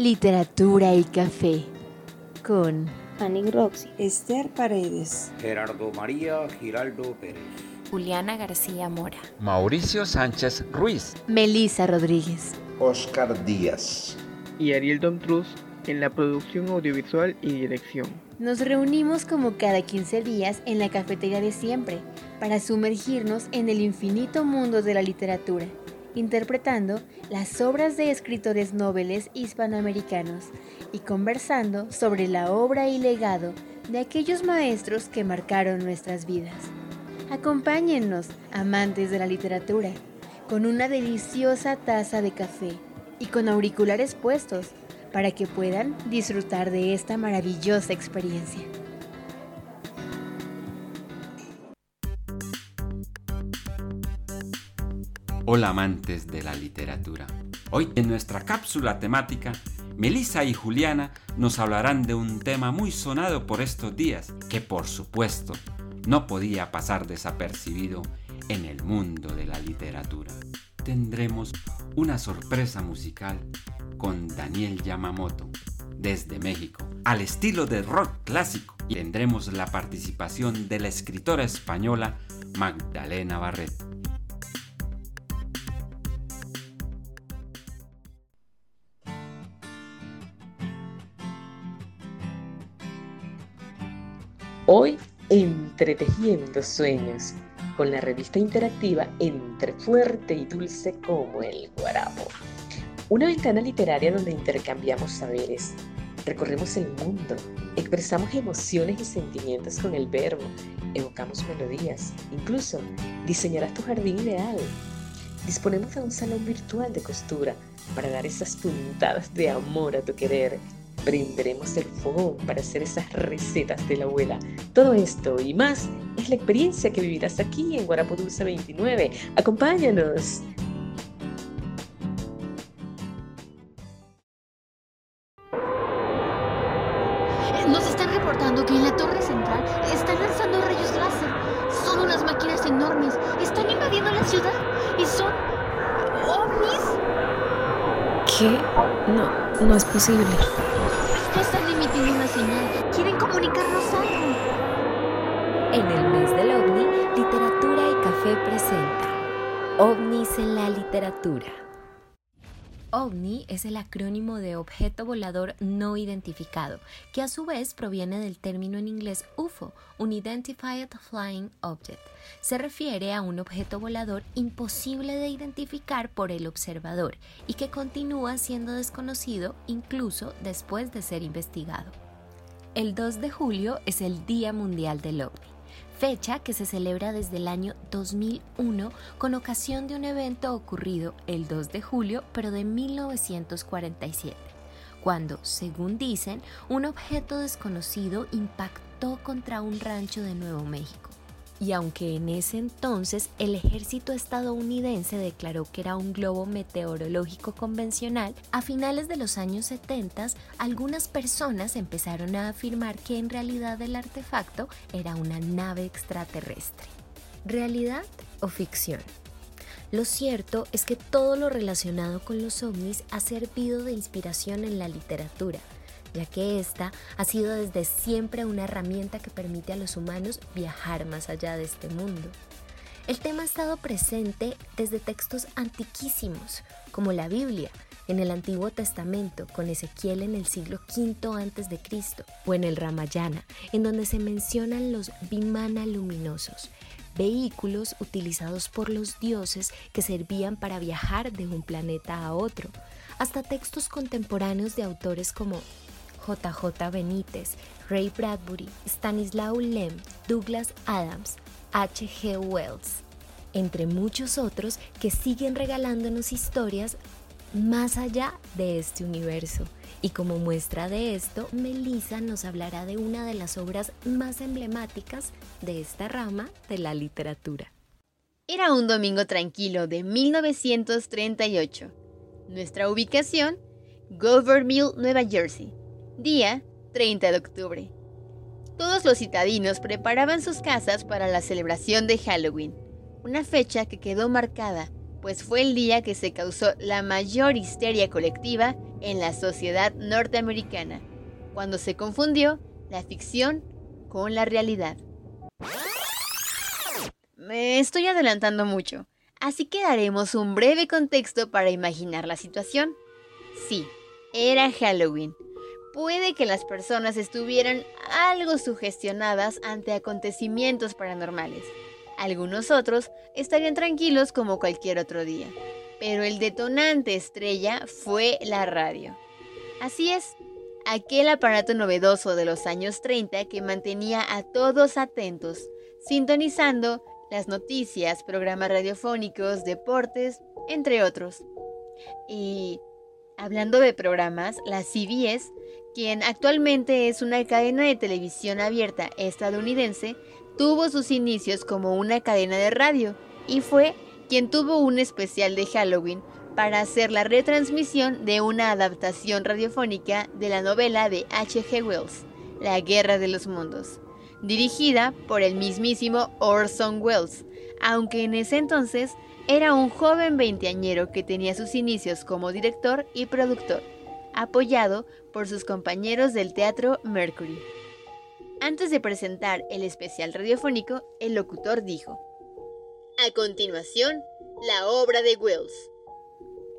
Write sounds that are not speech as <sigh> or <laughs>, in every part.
Literatura y Café con Fanny Roxy, Esther Paredes, Gerardo María Giraldo Pérez, Juliana García Mora, Mauricio Sánchez Ruiz, Melisa Rodríguez, Oscar Díaz. Y Ariel Domtruz en la producción audiovisual y dirección. Nos reunimos como cada 15 días en la cafetería de siempre para sumergirnos en el infinito mundo de la literatura interpretando las obras de escritores nobles hispanoamericanos y conversando sobre la obra y legado de aquellos maestros que marcaron nuestras vidas. Acompáñennos, amantes de la literatura, con una deliciosa taza de café y con auriculares puestos para que puedan disfrutar de esta maravillosa experiencia. Hola amantes de la literatura. Hoy en nuestra cápsula temática, Melissa y Juliana nos hablarán de un tema muy sonado por estos días, que por supuesto no podía pasar desapercibido en el mundo de la literatura. Tendremos una sorpresa musical con Daniel Yamamoto desde México, al estilo de rock clásico, y tendremos la participación de la escritora española Magdalena Barreto. Hoy, entretejiendo sueños, con la revista interactiva Entre Fuerte y Dulce como el Guarapo. Una ventana literaria donde intercambiamos saberes, recorremos el mundo, expresamos emociones y sentimientos con el verbo, evocamos melodías, incluso diseñarás tu jardín ideal. Disponemos de un salón virtual de costura para dar esas puntadas de amor a tu querer Prenderemos el fuego para hacer esas recetas de la abuela. Todo esto y más es la experiencia que vivirás aquí en Guarapo Dulce 29. Acompáñanos. Nos están reportando que en la torre central están lanzando rayos láser. Son unas máquinas enormes. Están invadiendo la ciudad y son ovnis. ¿Qué? No, no es posible. OVNIs en la literatura. OVNI es el acrónimo de Objeto Volador No Identificado, que a su vez proviene del término en inglés UFO, Unidentified Flying Object. Se refiere a un objeto volador imposible de identificar por el observador y que continúa siendo desconocido incluso después de ser investigado. El 2 de julio es el Día Mundial del OVNI fecha que se celebra desde el año 2001 con ocasión de un evento ocurrido el 2 de julio, pero de 1947, cuando, según dicen, un objeto desconocido impactó contra un rancho de Nuevo México y aunque en ese entonces el ejército estadounidense declaró que era un globo meteorológico convencional, a finales de los años 70 algunas personas empezaron a afirmar que en realidad el artefacto era una nave extraterrestre. ¿Realidad o ficción? Lo cierto es que todo lo relacionado con los ovnis ha servido de inspiración en la literatura, ya que esta ha sido desde siempre una herramienta que permite a los humanos viajar más allá de este mundo. El tema ha estado presente desde textos antiquísimos, como la Biblia, en el Antiguo Testamento, con Ezequiel en el siglo V a.C., o en el Ramayana, en donde se mencionan los Vimana luminosos, vehículos utilizados por los dioses que servían para viajar de un planeta a otro, hasta textos contemporáneos de autores como JJ Benítez, Ray Bradbury, Stanislaw Lem, Douglas Adams, H.G. Wells, entre muchos otros que siguen regalándonos historias más allá de este universo. Y como muestra de esto, Melissa nos hablará de una de las obras más emblemáticas de esta rama de la literatura. Era un domingo tranquilo de 1938. Nuestra ubicación, Mill, Nueva Jersey. Día 30 de octubre. Todos los citadinos preparaban sus casas para la celebración de Halloween, una fecha que quedó marcada pues fue el día que se causó la mayor histeria colectiva en la sociedad norteamericana, cuando se confundió la ficción con la realidad. Me estoy adelantando mucho, así que daremos un breve contexto para imaginar la situación. Sí, era Halloween. Puede que las personas estuvieran algo sugestionadas ante acontecimientos paranormales. Algunos otros estarían tranquilos como cualquier otro día. Pero el detonante estrella fue la radio. Así es, aquel aparato novedoso de los años 30 que mantenía a todos atentos, sintonizando las noticias, programas radiofónicos, deportes, entre otros. Y hablando de programas, la CBS, quien actualmente es una cadena de televisión abierta estadounidense, tuvo sus inicios como una cadena de radio y fue quien tuvo un especial de Halloween para hacer la retransmisión de una adaptación radiofónica de la novela de H.G. Wells, La Guerra de los Mundos, dirigida por el mismísimo Orson Welles, aunque en ese entonces era un joven veinteañero que tenía sus inicios como director y productor, apoyado por sus compañeros del teatro Mercury. Antes de presentar el especial radiofónico, el locutor dijo, A continuación, la obra de Wells.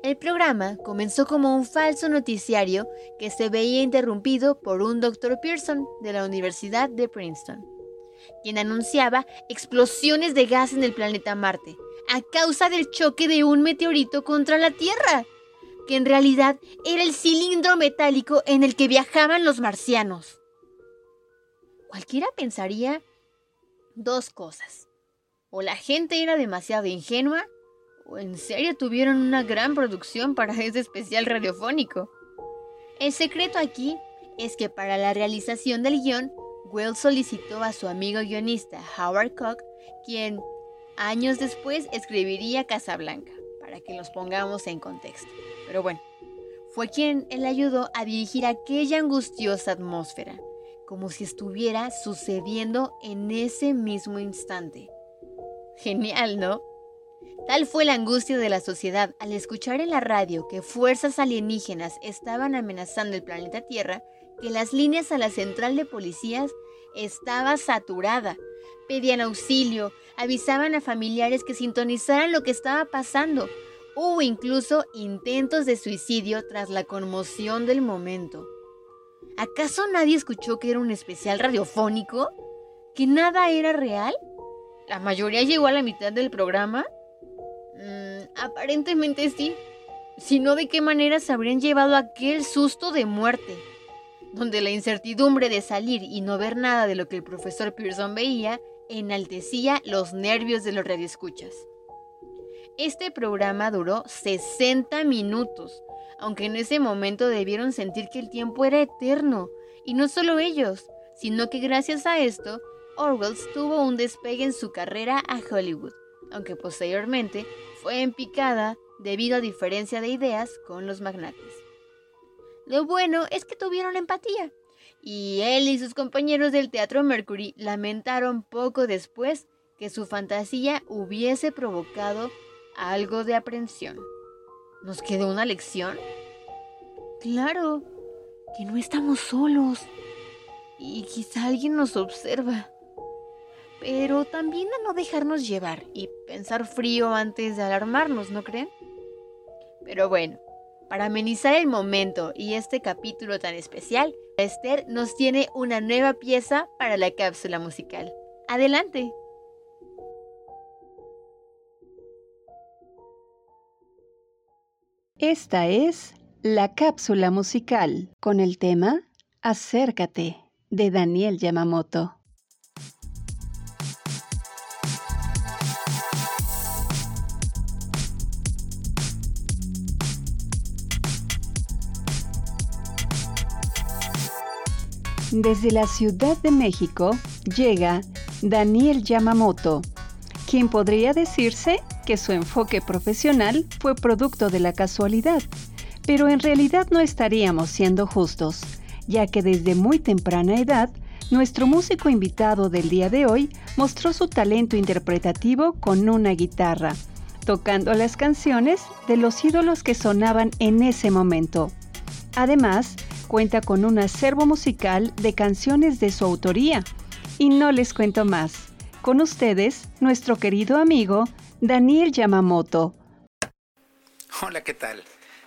El programa comenzó como un falso noticiario que se veía interrumpido por un Dr. Pearson de la Universidad de Princeton, quien anunciaba explosiones de gas en el planeta Marte a causa del choque de un meteorito contra la Tierra, que en realidad era el cilindro metálico en el que viajaban los marcianos. Cualquiera pensaría dos cosas. O la gente era demasiado ingenua, o en serio tuvieron una gran producción para ese especial radiofónico. El secreto aquí es que para la realización del guion, Wells solicitó a su amigo guionista Howard Koch, quien años después escribiría Casablanca, para que los pongamos en contexto. Pero bueno, fue quien le ayudó a dirigir aquella angustiosa atmósfera como si estuviera sucediendo en ese mismo instante. Genial, ¿no? Tal fue la angustia de la sociedad al escuchar en la radio que fuerzas alienígenas estaban amenazando el planeta Tierra que las líneas a la central de policías estaba saturada. Pedían auxilio, avisaban a familiares que sintonizaran lo que estaba pasando. Hubo incluso intentos de suicidio tras la conmoción del momento. ¿Acaso nadie escuchó que era un especial radiofónico? ¿Que nada era real? ¿La mayoría llegó a la mitad del programa? Mm, aparentemente sí. Si no, ¿de qué manera se habrían llevado aquel susto de muerte? Donde la incertidumbre de salir y no ver nada de lo que el profesor Pearson veía enaltecía los nervios de los radioescuchas. Este programa duró 60 minutos, aunque en ese momento debieron sentir que el tiempo era eterno. Y no solo ellos, sino que gracias a esto, Orwell tuvo un despegue en su carrera a Hollywood, aunque posteriormente fue en picada debido a diferencia de ideas con los magnates. Lo bueno es que tuvieron empatía, y él y sus compañeros del Teatro Mercury lamentaron poco después que su fantasía hubiese provocado algo de aprensión. ¿Nos quedó una lección? Claro, que no estamos solos. Y quizá alguien nos observa. Pero también a no dejarnos llevar y pensar frío antes de alarmarnos, ¿no creen? Pero bueno, para amenizar el momento y este capítulo tan especial, Esther nos tiene una nueva pieza para la cápsula musical. Adelante. Esta es la cápsula musical con el tema Acércate de Daniel Yamamoto. Desde la Ciudad de México llega Daniel Yamamoto, quien podría decirse que su enfoque profesional fue producto de la casualidad, pero en realidad no estaríamos siendo justos, ya que desde muy temprana edad, nuestro músico invitado del día de hoy mostró su talento interpretativo con una guitarra, tocando las canciones de los ídolos que sonaban en ese momento. Además, cuenta con un acervo musical de canciones de su autoría. Y no les cuento más. Con ustedes, nuestro querido amigo Daniel Yamamoto. Hola, ¿qué tal?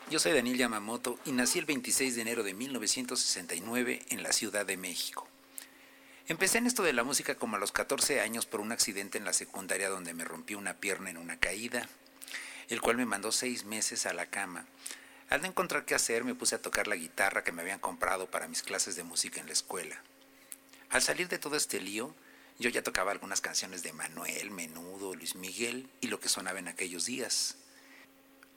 Yo soy Daniel Yamamoto y nací el 26 de enero de 1969 en la Ciudad de México. Empecé en esto de la música como a los 14 años por un accidente en la secundaria donde me rompí una pierna en una caída, el cual me mandó seis meses a la cama. Al no encontrar qué hacer, me puse a tocar la guitarra que me habían comprado para mis clases de música en la escuela. Al salir de todo este lío, yo ya tocaba algunas canciones de Manuel, Menudo, Luis Miguel y lo que sonaba en aquellos días.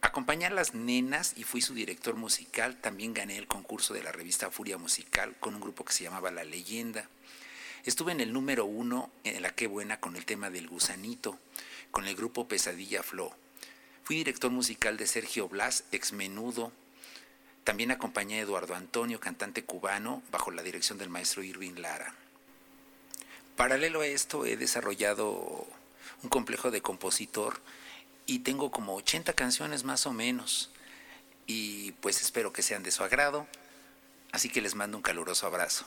Acompañé a las nenas y fui su director musical. También gané el concurso de la revista Furia Musical con un grupo que se llamaba La Leyenda. Estuve en el número uno en la Qué Buena con el tema del gusanito, con el grupo Pesadilla Flow. Fui director musical de Sergio Blas, ex menudo. También acompañé a Eduardo Antonio, cantante cubano, bajo la dirección del maestro Irving Lara. Paralelo a esto, he desarrollado un complejo de compositor y tengo como 80 canciones más o menos. Y pues espero que sean de su agrado. Así que les mando un caluroso abrazo.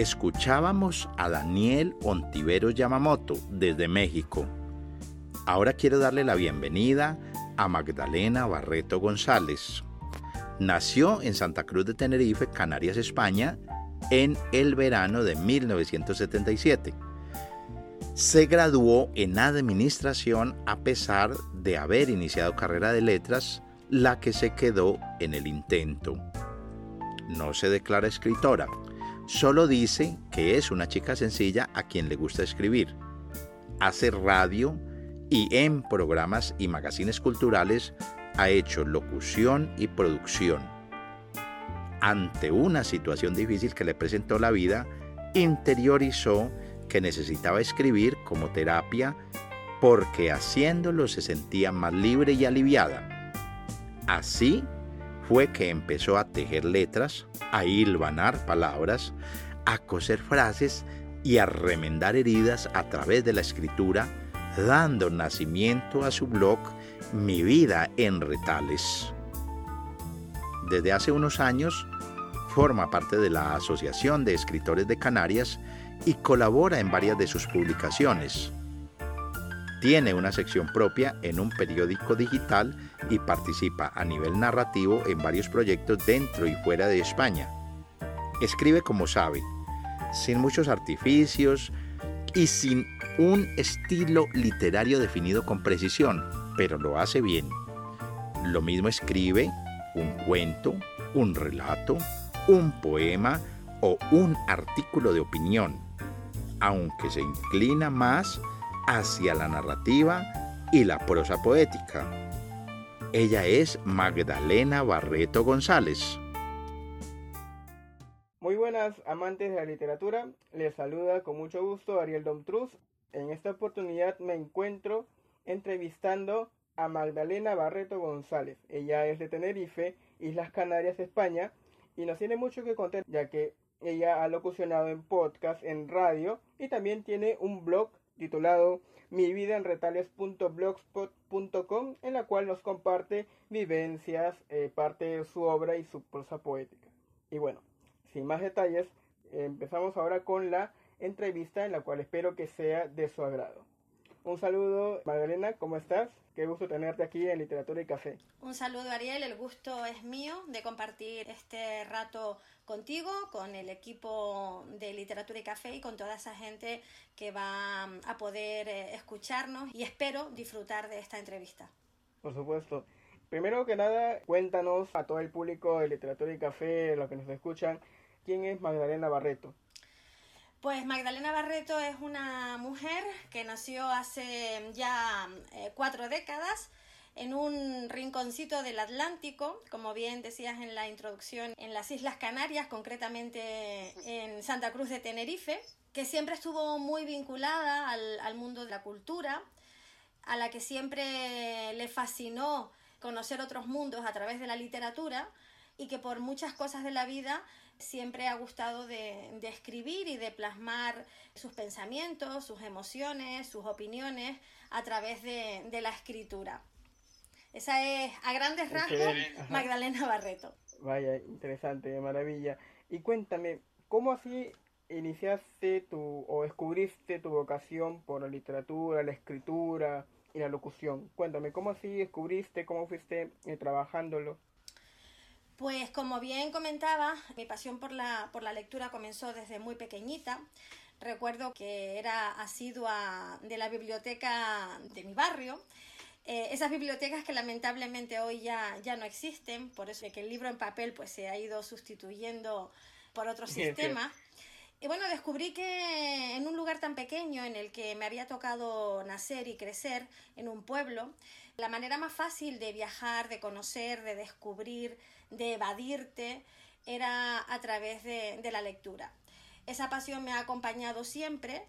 Escuchábamos a Daniel Ontiveros Yamamoto desde México. Ahora quiero darle la bienvenida a Magdalena Barreto González. Nació en Santa Cruz de Tenerife, Canarias, España, en el verano de 1977. Se graduó en administración a pesar de haber iniciado carrera de letras, la que se quedó en el intento. No se declara escritora, Solo dice que es una chica sencilla a quien le gusta escribir. Hace radio y en programas y magazines culturales ha hecho locución y producción. Ante una situación difícil que le presentó la vida, interiorizó que necesitaba escribir como terapia porque haciéndolo se sentía más libre y aliviada. Así fue que empezó a tejer letras, a hilvanar palabras, a coser frases y a remendar heridas a través de la escritura, dando nacimiento a su blog Mi vida en retales. Desde hace unos años forma parte de la Asociación de Escritores de Canarias y colabora en varias de sus publicaciones. Tiene una sección propia en un periódico digital y participa a nivel narrativo en varios proyectos dentro y fuera de España. Escribe como sabe, sin muchos artificios y sin un estilo literario definido con precisión, pero lo hace bien. Lo mismo escribe un cuento, un relato, un poema o un artículo de opinión, aunque se inclina más hacia la narrativa y la prosa poética. Ella es Magdalena Barreto González. Muy buenas amantes de la literatura, les saluda con mucho gusto Ariel Domtruz. En esta oportunidad me encuentro entrevistando a Magdalena Barreto González. Ella es de Tenerife, Islas Canarias, España, y nos tiene mucho que contar, ya que ella ha locucionado en podcast, en radio, y también tiene un blog titulado mi vida en retales.blogspot.com en la cual nos comparte vivencias, eh, parte de su obra y su prosa poética. Y bueno, sin más detalles, empezamos ahora con la entrevista en la cual espero que sea de su agrado. Un saludo, Magdalena, ¿cómo estás? Qué gusto tenerte aquí en Literatura y Café. Un saludo, Ariel, el gusto es mío de compartir este rato contigo, con el equipo de Literatura y Café y con toda esa gente que va a poder eh, escucharnos y espero disfrutar de esta entrevista. Por supuesto. Primero que nada, cuéntanos a todo el público de Literatura y Café, los que nos escuchan, quién es Magdalena Barreto. Pues Magdalena Barreto es una mujer que nació hace ya eh, cuatro décadas en un rinconcito del Atlántico, como bien decías en la introducción, en las Islas Canarias, concretamente en Santa Cruz de Tenerife, que siempre estuvo muy vinculada al, al mundo de la cultura, a la que siempre le fascinó conocer otros mundos a través de la literatura y que por muchas cosas de la vida siempre ha gustado de, escribir y de plasmar sus pensamientos, sus emociones, sus opiniones a través de, la escritura. Esa es, a grandes rasgos, Magdalena Barreto. Vaya, interesante, maravilla. Y cuéntame, ¿cómo así iniciaste tu o descubriste tu vocación por la literatura, la escritura y la locución? Cuéntame, ¿cómo así descubriste, cómo fuiste eh, trabajándolo? Pues como bien comentaba, mi pasión por la, por la lectura comenzó desde muy pequeñita. Recuerdo que era asidua de la biblioteca de mi barrio. Eh, esas bibliotecas que lamentablemente hoy ya, ya no existen, por eso que el libro en papel pues se ha ido sustituyendo por otros <laughs> sistemas. Y bueno, descubrí que en un lugar tan pequeño en el que me había tocado nacer y crecer, en un pueblo, la manera más fácil de viajar, de conocer, de descubrir, de evadirte, era a través de, la lectura. Esa pasión me ha acompañado siempre,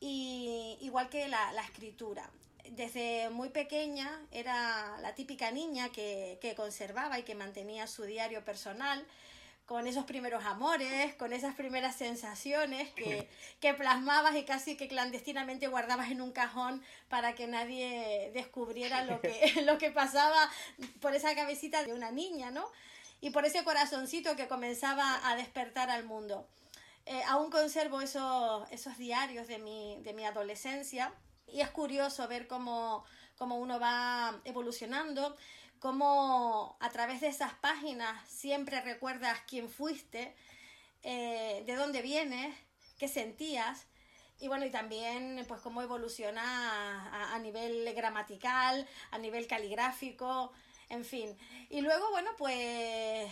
y, igual que la, escritura. Desde muy pequeña era la típica niña que, que conservaba y que mantenía su diario personal con esos primeros amores, con esas primeras sensaciones que, <laughs> que, plasmabas y casi que clandestinamente guardabas en un cajón para que nadie descubriera lo que, <laughs> <laughs> lo que pasaba por esa cabecita de una niña, ¿no? Y por ese corazoncito que comenzaba a despertar al mundo. Eh, aún conservo esos, esos diarios de mi, de mi adolescencia y es curioso ver cómo, cómo uno va evolucionando cómo a través de esas páginas siempre recuerdas quién fuiste, eh, de dónde vienes, qué sentías. Y bueno, y también pues cómo evoluciona a, nivel gramatical, a nivel caligráfico, en fin. Y luego, bueno, pues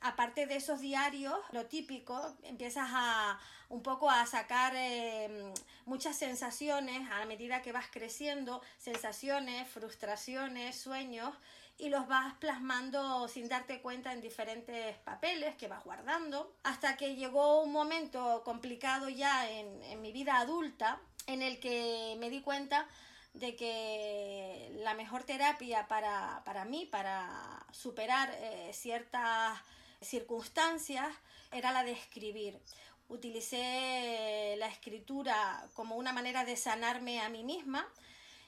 aparte de esos diarios, lo típico, empiezas a un poco a sacar eh, muchas sensaciones a medida que vas creciendo, sensaciones, frustraciones, sueños, y los vas plasmando sin darte cuenta en diferentes papeles que vas guardando, hasta que llegó un momento complicado ya en, mi vida adulta en el que me di cuenta de que la mejor terapia para, para mí, para superar eh, ciertas circunstancias, era la de escribir. Utilicé la escritura como una manera de sanarme a mí misma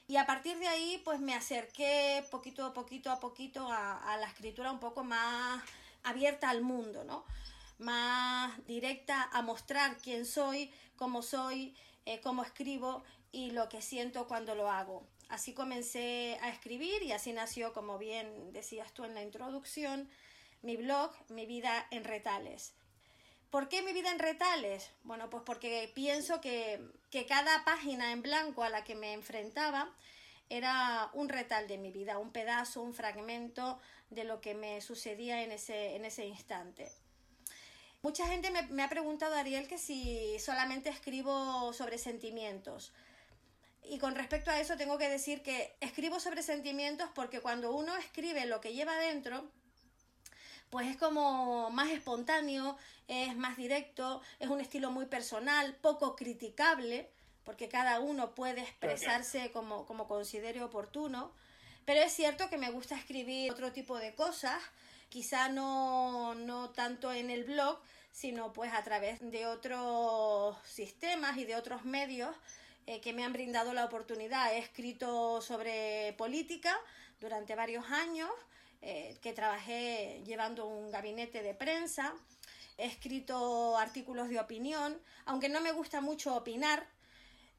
y a partir de ahí pues me acerqué poquito a poquito a poquito a, la escritura un poco más abierta al mundo, ¿no? más directa a mostrar quién soy, cómo soy, eh, cómo escribo y lo que siento cuando lo hago. Así comencé a escribir y así nació, como bien decías tú en la introducción, mi blog, Mi vida en retales. ¿Por qué mi vida en retales? Bueno, pues porque pienso que, que cada página en blanco a la que me enfrentaba era un retal de mi vida, un pedazo, un fragmento de lo que me sucedía en ese, en ese instante. Mucha gente me, me, ha preguntado, Ariel, que si solamente escribo sobre sentimientos. Y con respecto a eso tengo que decir que escribo sobre sentimientos porque cuando uno escribe lo que lleva dentro, pues es como más espontáneo, es más directo, es un estilo muy personal, poco criticable, porque cada uno puede expresarse como, como considere oportuno. Pero es cierto que me gusta escribir otro tipo de cosas, quizá no, no tanto en el blog, sino pues a través de otros sistemas y de otros medios eh, que me han brindado la oportunidad. He escrito sobre política durante varios años, eh, que trabajé llevando un gabinete de prensa. He escrito artículos de opinión, aunque no me gusta mucho opinar,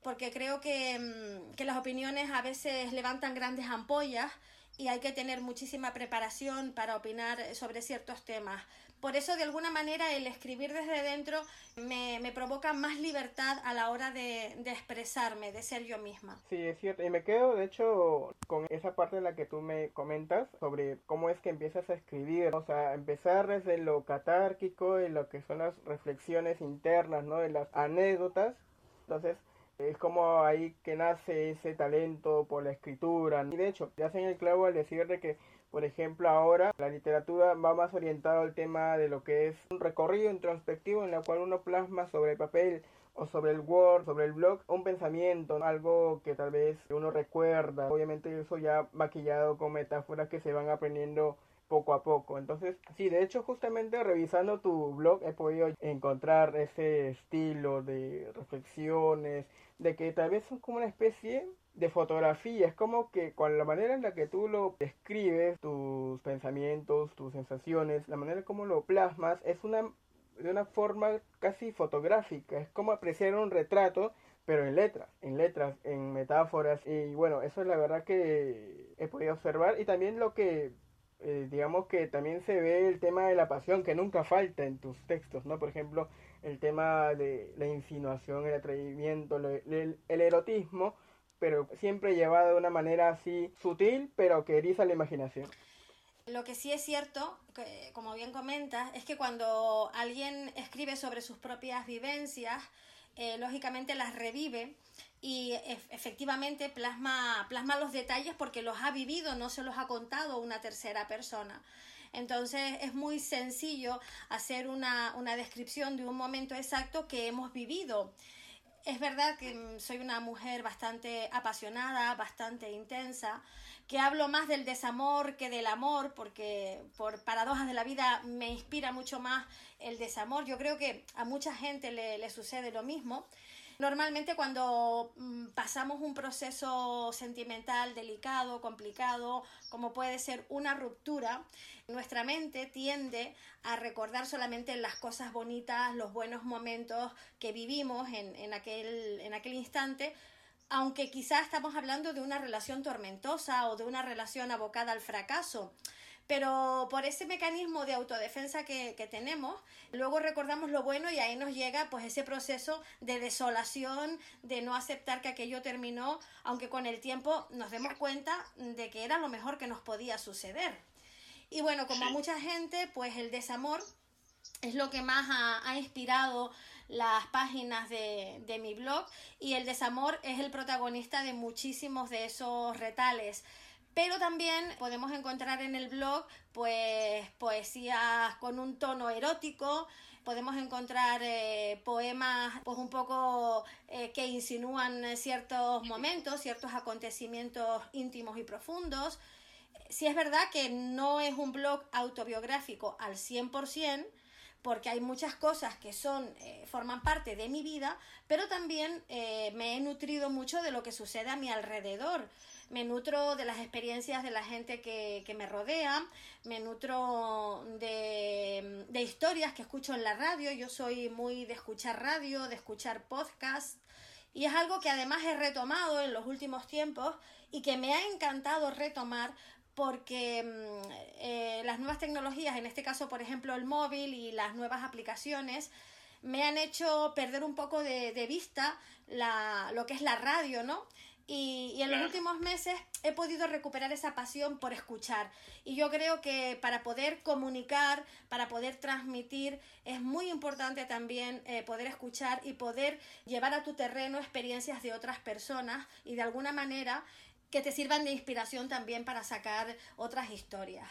porque creo que, mm, que las opiniones a veces levantan grandes ampollas y hay que tener muchísima preparación para opinar sobre ciertos temas. Por eso, de alguna manera, el escribir desde dentro me, me provoca más libertad a la hora de, de, expresarme, de ser yo misma. Sí, es cierto. Y me quedo, de hecho, con esa parte en la que tú me comentas sobre cómo es que empiezas a escribir. O sea, empezar desde lo catárquico y lo que son las reflexiones internas, ¿no? De las anécdotas. Entonces, es como ahí que nace ese talento por la escritura. Y de hecho, te hacen el clavo al decir de que, por ejemplo, ahora la literatura va más orientada al tema de lo que es un recorrido introspectivo en el cual uno plasma sobre el papel o sobre el Word, sobre el blog, un pensamiento, algo que tal vez uno recuerda. Obviamente eso ya maquillado con metáforas que se van aprendiendo poco a poco. Entonces, sí, de hecho, justamente revisando tu blog he podido encontrar ese estilo de reflexiones, de que tal vez son como una especie de fotografía. Es como que con la manera en la que tú lo describes, tus pensamientos, tus sensaciones, la manera como lo plasmas, es una de una forma casi fotográfica. Es como apreciar un retrato pero en letras, en letras, en metáforas y bueno, eso es la verdad que he podido observar y también lo que eh, digamos que también se ve el tema de la pasión que nunca falta en tus textos, ¿no? Por ejemplo, el tema de la insinuación, el atrevimiento, el, el erotismo, pero siempre llevado de una manera así sutil, pero que eriza la imaginación. Lo que sí es cierto, que, como bien comentas, es que cuando alguien escribe sobre sus propias vivencias, eh, lógicamente las revive y efectivamente plasma, plasma los detalles porque los ha vivido, no se los ha contado una tercera persona. Entonces es muy sencillo hacer una, una descripción de un momento exacto que hemos vivido. Es verdad que soy una mujer bastante apasionada, bastante intensa, que hablo más del desamor que del amor, porque por paradojas de la vida me inspira mucho más el desamor. Yo creo que a mucha gente le, le sucede lo mismo. Normalmente cuando mm, pasamos un proceso sentimental delicado, complicado, como puede ser una ruptura, nuestra mente tiende a recordar solamente las cosas bonitas, los buenos momentos que vivimos en, en, aquel, en aquel instante, aunque quizás estamos hablando de una relación tormentosa o de una relación abocada al fracaso. Pero por ese mecanismo de autodefensa que, que, tenemos, luego recordamos lo bueno y ahí nos llega pues ese proceso de desolación, de no aceptar que aquello terminó, aunque con el tiempo nos demos cuenta de que era lo mejor que nos podía suceder. Y bueno, como a mucha gente, pues el desamor es lo que más ha, ha inspirado las páginas de, de, mi blog y el desamor es el protagonista de muchísimos de esos retales pero también podemos encontrar en el blog pues poesías con un tono erótico, podemos encontrar eh, poemas pues un poco eh, que insinúan ciertos momentos, ciertos acontecimientos íntimos y profundos. Si es verdad que no es un blog autobiográfico al 100%, porque hay muchas cosas que son eh, forman parte de mi vida, pero también me he nutrido mucho de lo que sucede a mi alrededor. Me nutro de las experiencias de la gente que, que me rodea, me nutro de, de, historias que escucho en la radio. Yo soy muy de escuchar radio, de escuchar podcast. Y es algo que además he retomado en los últimos tiempos y que me ha encantado retomar porque mm, eh, las nuevas tecnologías, en este caso por ejemplo el móvil y las nuevas aplicaciones, me han hecho perder un poco de, de vista la, lo que es la radio, ¿no? Y, y, en los últimos meses he podido recuperar esa pasión por escuchar. Y yo creo que para poder comunicar, para poder transmitir, es muy importante también eh, poder escuchar y poder llevar a tu terreno experiencias de otras personas y de alguna manera que te sirvan de inspiración también para sacar otras historias.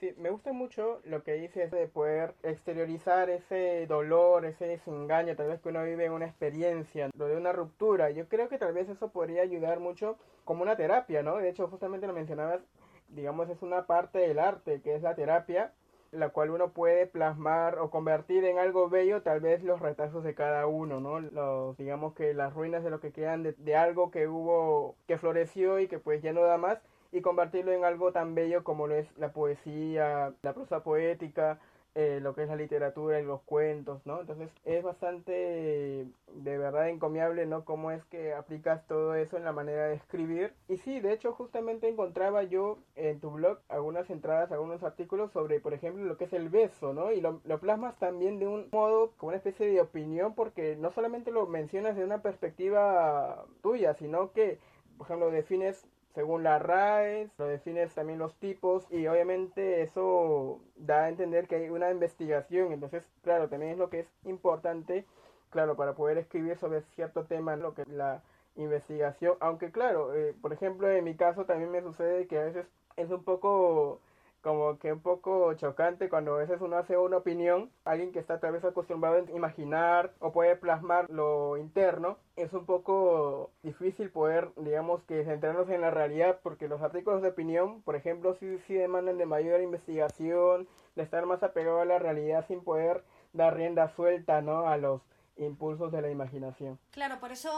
Sí, me gusta mucho lo que dices de poder exteriorizar ese dolor, ese desengaño, tal vez que uno vive una experiencia, lo de una ruptura. Yo creo que tal vez eso podría ayudar mucho como una terapia, ¿no? De hecho, justamente lo mencionabas, digamos, es una parte del arte, que es la terapia, la cual uno puede plasmar o convertir en algo bello tal vez los retazos de cada uno, ¿no? Los, digamos que las ruinas de lo que quedan de, de algo que hubo, que floreció y que pues ya no da más y convertirlo en algo tan bello como lo es la poesía, la prosa poética, eh, lo que es la literatura y los cuentos, ¿no? Entonces es bastante de verdad encomiable, ¿no? Cómo es que aplicas todo eso en la manera de escribir. Y sí, de hecho justamente encontraba yo en tu blog algunas entradas, algunos artículos sobre, por ejemplo, lo que es el beso, ¿no? Y lo, lo plasmas también de un modo, como una especie de opinión, porque no solamente lo mencionas de una perspectiva tuya, sino que, por ejemplo, defines según la RAE, lo defines también los tipos y obviamente eso da a entender que hay una investigación, entonces claro, también es lo que es importante, claro, para poder escribir sobre cierto tema, lo que es la investigación, aunque claro, eh, por ejemplo en mi caso también me sucede que a veces es un poco como que un poco chocante cuando a veces uno hace una opinión, alguien que está tal vez acostumbrado a imaginar o puede plasmar lo interno, es un poco difícil poder, digamos, que centrarnos en la realidad porque los artículos de opinión, por ejemplo, sí, sí demandan de mayor investigación, de estar más apegado a la realidad sin poder dar rienda suelta, ¿no? A los impulsos de la imaginación. Claro, por eso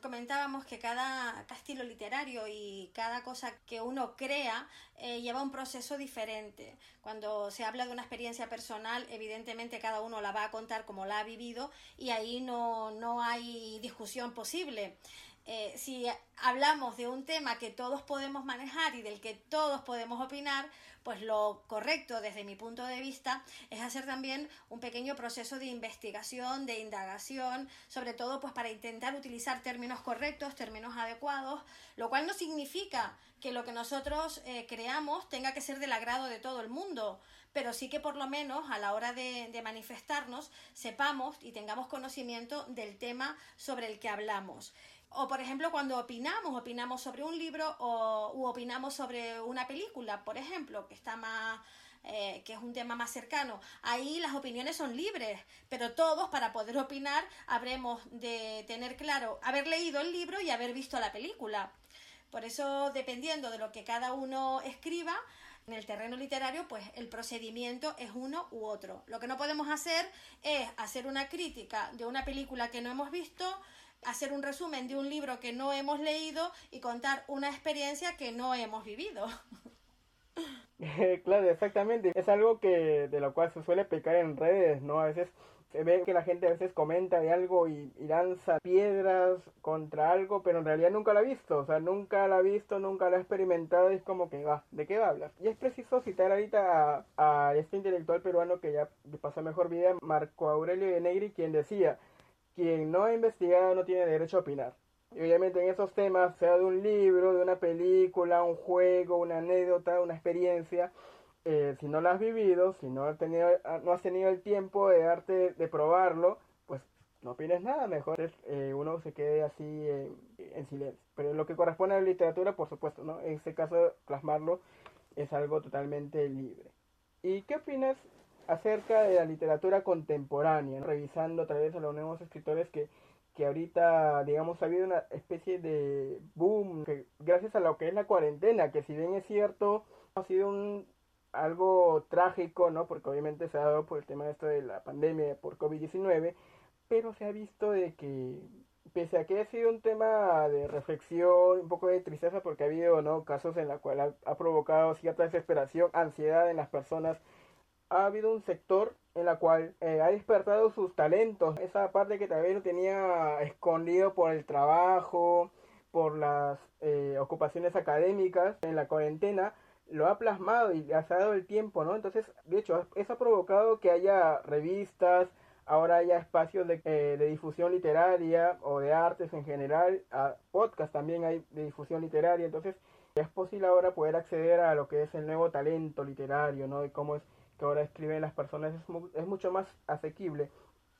comentábamos que cada, estilo literario y cada cosa que uno crea eh, lleva un proceso diferente. Cuando se habla de una experiencia personal, evidentemente cada uno la va a contar como la ha vivido y ahí no, no hay discusión posible. Eh, si hablamos de un tema que todos podemos manejar y del que todos podemos opinar, pues lo correcto desde mi punto de vista es hacer también un pequeño proceso de investigación, de indagación, sobre todo pues para intentar utilizar términos correctos, términos adecuados, lo cual no significa que lo que nosotros eh, creamos tenga que ser del agrado de todo el mundo, pero sí que por lo menos a la hora de, manifestarnos sepamos y tengamos conocimiento del tema sobre el que hablamos. O, por ejemplo, cuando opinamos, opinamos sobre un libro o u opinamos sobre una película, por ejemplo, que está más eh, que es un tema más cercano. Ahí las opiniones son libres, pero todos para poder opinar habremos de tener claro haber leído el libro y haber visto la película. Por eso, dependiendo de lo que cada uno escriba, en el terreno literario, pues el procedimiento es uno u otro. Lo que no podemos hacer es hacer una crítica de una película que no hemos visto, hacer un resumen de un libro que no hemos leído y contar una experiencia que no hemos vivido. <laughs> claro, exactamente. Es algo que de lo cual se suele pecar en redes, ¿no? A veces se ve que la gente a veces comenta de algo y, lanza piedras contra algo, pero en realidad nunca lo ha visto, o sea, nunca lo ha visto, nunca lo ha experimentado, y es como que va, ¿de qué va a hablar? Y es preciso citar ahorita a, a este intelectual peruano que ya pasó mejor vida, Marco Aurelio de Negri, quien decía, quien no ha investigado no tiene derecho a opinar. Y obviamente en esos temas, sea de un libro, de una película, un juego, una anécdota, una experiencia, eh, si no la has vivido, si no has, tenido, no has tenido el tiempo de darte, de probarlo, pues no opines nada, mejor es, eh, uno se quede así en silencio. Pero lo que corresponde a la literatura, por supuesto, ¿no? En este caso, plasmarlo es algo totalmente libre. ¿Y qué opinas acerca de la literatura contemporánea? Revisando a través de los nuevos escritores que, que ahorita, digamos, ha habido una especie de boom, gracias a lo que es la cuarentena, que si bien es cierto, ha sido un algo trágico, ¿no? Porque obviamente se ha dado por el tema de esto de la pandemia por COVID-19, pero se ha visto de que pese a que ha sido un tema de reflexión, un poco de tristeza porque ha habido ¿no? casos en los cuales ha, provocado cierta desesperación, ansiedad en las personas, ha habido un sector en la cual eh, ha despertado sus talentos, esa parte que tal vez lo tenía escondido por el trabajo, por las eh, ocupaciones académicas en la cuarentena, lo ha plasmado y ha dado el tiempo, ¿no? Entonces, de hecho, eso ha provocado que haya revistas, ahora haya espacios de, eh, de, difusión literaria o de artes en general, a podcast también hay de difusión literaria, entonces es posible ahora poder acceder a lo que es el nuevo talento literario, ¿no? De cómo es que ahora escriben las personas, es, es mucho más asequible.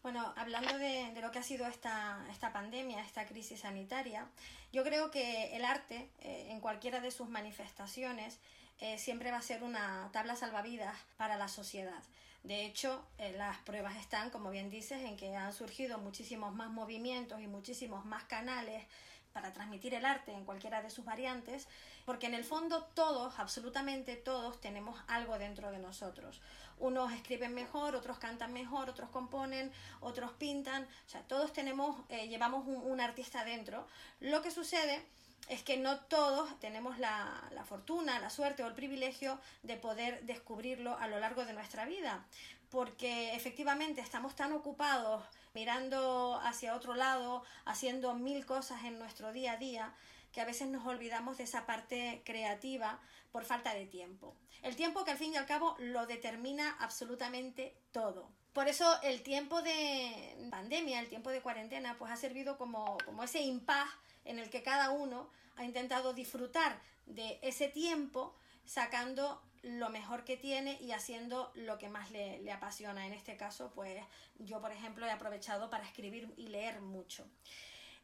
Bueno, hablando de, de, lo que ha sido esta, esta pandemia, esta crisis sanitaria, yo creo que el arte, eh, en cualquiera de sus manifestaciones, eh, siempre va a ser una tabla salvavidas para la sociedad. De hecho, eh, las pruebas están, como bien dices, en que han surgido muchísimos más movimientos y muchísimos más canales para transmitir el arte en cualquiera de sus variantes, porque en el fondo todos, absolutamente todos, tenemos algo dentro de nosotros. Unos escriben mejor, otros cantan mejor, otros componen, otros pintan, o sea, todos tenemos, eh, llevamos un, un artista dentro. Lo que sucede es que no todos tenemos la, fortuna, la suerte o el privilegio de poder descubrirlo a lo largo de nuestra vida, porque efectivamente estamos tan ocupados mirando hacia otro lado, haciendo mil cosas en nuestro día a día, que a veces nos olvidamos de esa parte creativa por falta de tiempo. El tiempo que al fin y al cabo lo determina absolutamente todo. Por eso el tiempo de pandemia, el tiempo de cuarentena, pues ha servido como, como ese impas en el que cada uno ha intentado disfrutar de ese tiempo sacando lo mejor que tiene y haciendo lo que más le, apasiona. En este caso, pues yo, por ejemplo, he aprovechado para escribir y leer mucho.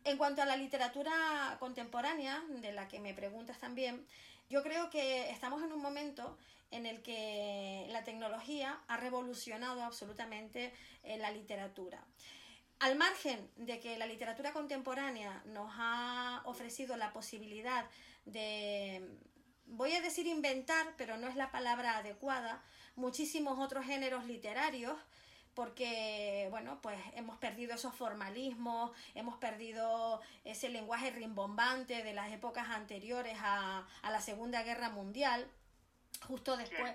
En cuanto a la literatura contemporánea, de la que me preguntas también, yo creo que estamos en un momento en el que la tecnología ha revolucionado absolutamente eh, la literatura. Al margen de que la literatura contemporánea nos ha ofrecido la posibilidad de, voy a decir inventar, pero no es la palabra adecuada, muchísimos otros géneros literarios, porque, bueno, pues hemos perdido esos formalismos, hemos perdido ese lenguaje rimbombante de las épocas anteriores a, a la Segunda Guerra Mundial justo después,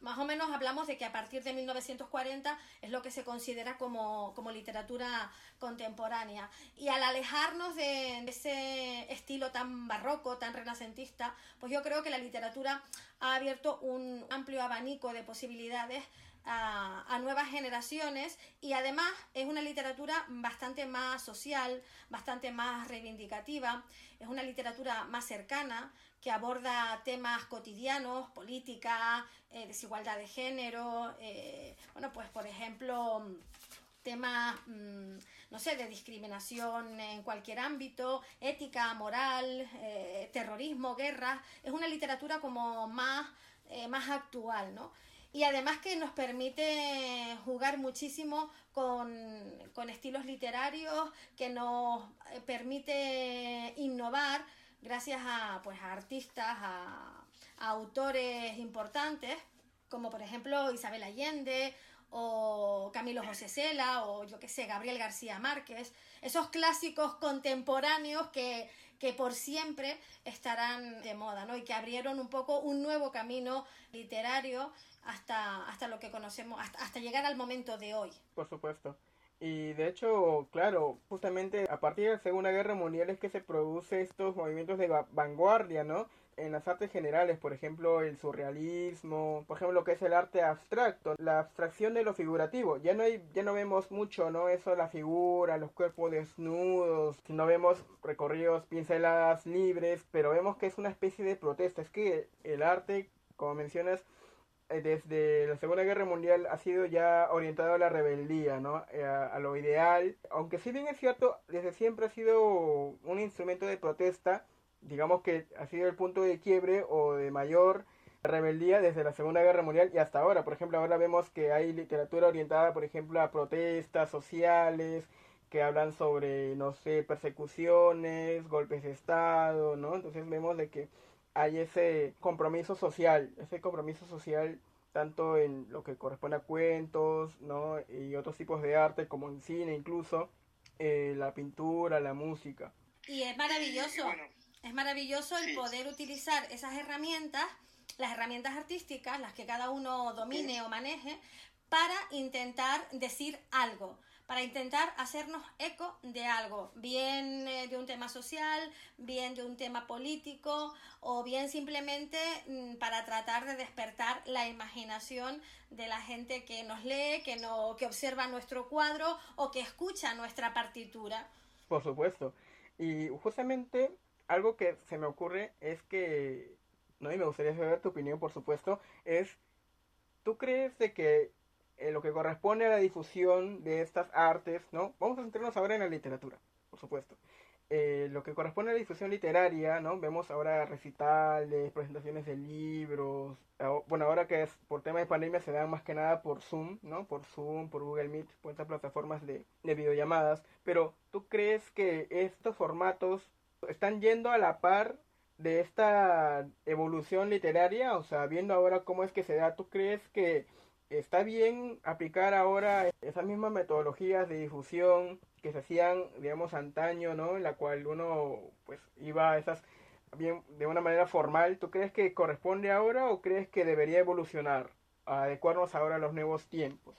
más o menos hablamos de que a partir de 1940 es lo que se considera como, literatura contemporánea. Y al alejarnos de, ese estilo tan barroco, tan renacentista, pues yo creo que la literatura ha abierto un amplio abanico de posibilidades a, a, nuevas generaciones y además es una literatura bastante más social, bastante más reivindicativa, es una literatura más cercana, que aborda temas cotidianos, política, eh, desigualdad de género, eh, bueno, pues por ejemplo, temas, mm, no sé, de discriminación en cualquier ámbito, ética, moral, eh, terrorismo, guerra, es una literatura como más, más actual, ¿no? Y además que nos permite jugar muchísimo con, con estilos literarios, que nos permite innovar gracias a, pues, a artistas, a, autores importantes, como por ejemplo Isabel Allende o Camilo José Cela o yo qué sé, Gabriel García Márquez, esos clásicos contemporáneos que, que por siempre estarán de moda, ¿no? Y que abrieron un poco un nuevo camino literario hasta, hasta lo que conocemos, hasta, hasta llegar al momento de hoy. Por supuesto. Y de hecho, claro, justamente a partir de la Segunda Guerra Mundial es que se produce estos movimientos de vanguardia, ¿no? En las artes generales, por ejemplo, el surrealismo, por ejemplo, lo que es el arte abstracto, la abstracción de lo figurativo. Ya no hay, ya no vemos mucho, ¿no? Eso, la figura, los cuerpos desnudos, no vemos recorridos, pinceladas libres, pero vemos que es una especie de protesta. Es que el arte, como mencionas, desde la Segunda Guerra Mundial ha sido ya orientado a la rebeldía, ¿no? Eh, a, lo ideal. Aunque si bien es cierto, desde siempre ha sido un instrumento de protesta, digamos que ha sido el punto de quiebre o de mayor rebeldía desde la Segunda Guerra Mundial y hasta ahora. Por ejemplo, ahora vemos que hay literatura orientada, por ejemplo, a protestas sociales, que hablan sobre, no sé, persecuciones, golpes de Estado, ¿no? Entonces vemos de que hay ese compromiso social, ese compromiso social tanto en lo que corresponde a cuentos, ¿no? Y otros tipos de arte, como en cine incluso, eh, la pintura, la música. Y es maravilloso, es maravilloso el poder utilizar esas herramientas, las herramientas artísticas, las que cada uno domine o maneje, para intentar decir algo para intentar hacernos eco de algo, bien eh, de un tema social, bien de un tema político o bien simplemente mm, para tratar de despertar la imaginación de la gente que nos lee, que, no, que observa nuestro cuadro o que escucha nuestra partitura. Por supuesto. Y justamente algo que se me ocurre es que, no, y me gustaría saber tu opinión, por supuesto, es, ¿tú crees de que en lo que corresponde a la difusión de estas artes, ¿no? Vamos a centrarnos ahora en la literatura, por supuesto. Eh, lo que corresponde a la difusión literaria, ¿no? Vemos ahora recitales, presentaciones de libros. Bueno, ahora que es por tema de pandemia se dan más que nada por Zoom, ¿no? Por Zoom, por Google Meet, por estas plataformas de, de videollamadas. Pero, ¿tú crees que estos formatos están yendo a la par de esta evolución literaria? O sea, viendo ahora cómo es que se da, ¿tú crees que está bien aplicar ahora esas mismas metodologías de difusión que se hacían, digamos, antaño, ¿no? En la cual uno, pues, iba a esas bien de una manera formal. ¿Tú crees que corresponde ahora o crees que debería evolucionar, adecuarnos ahora a los nuevos tiempos?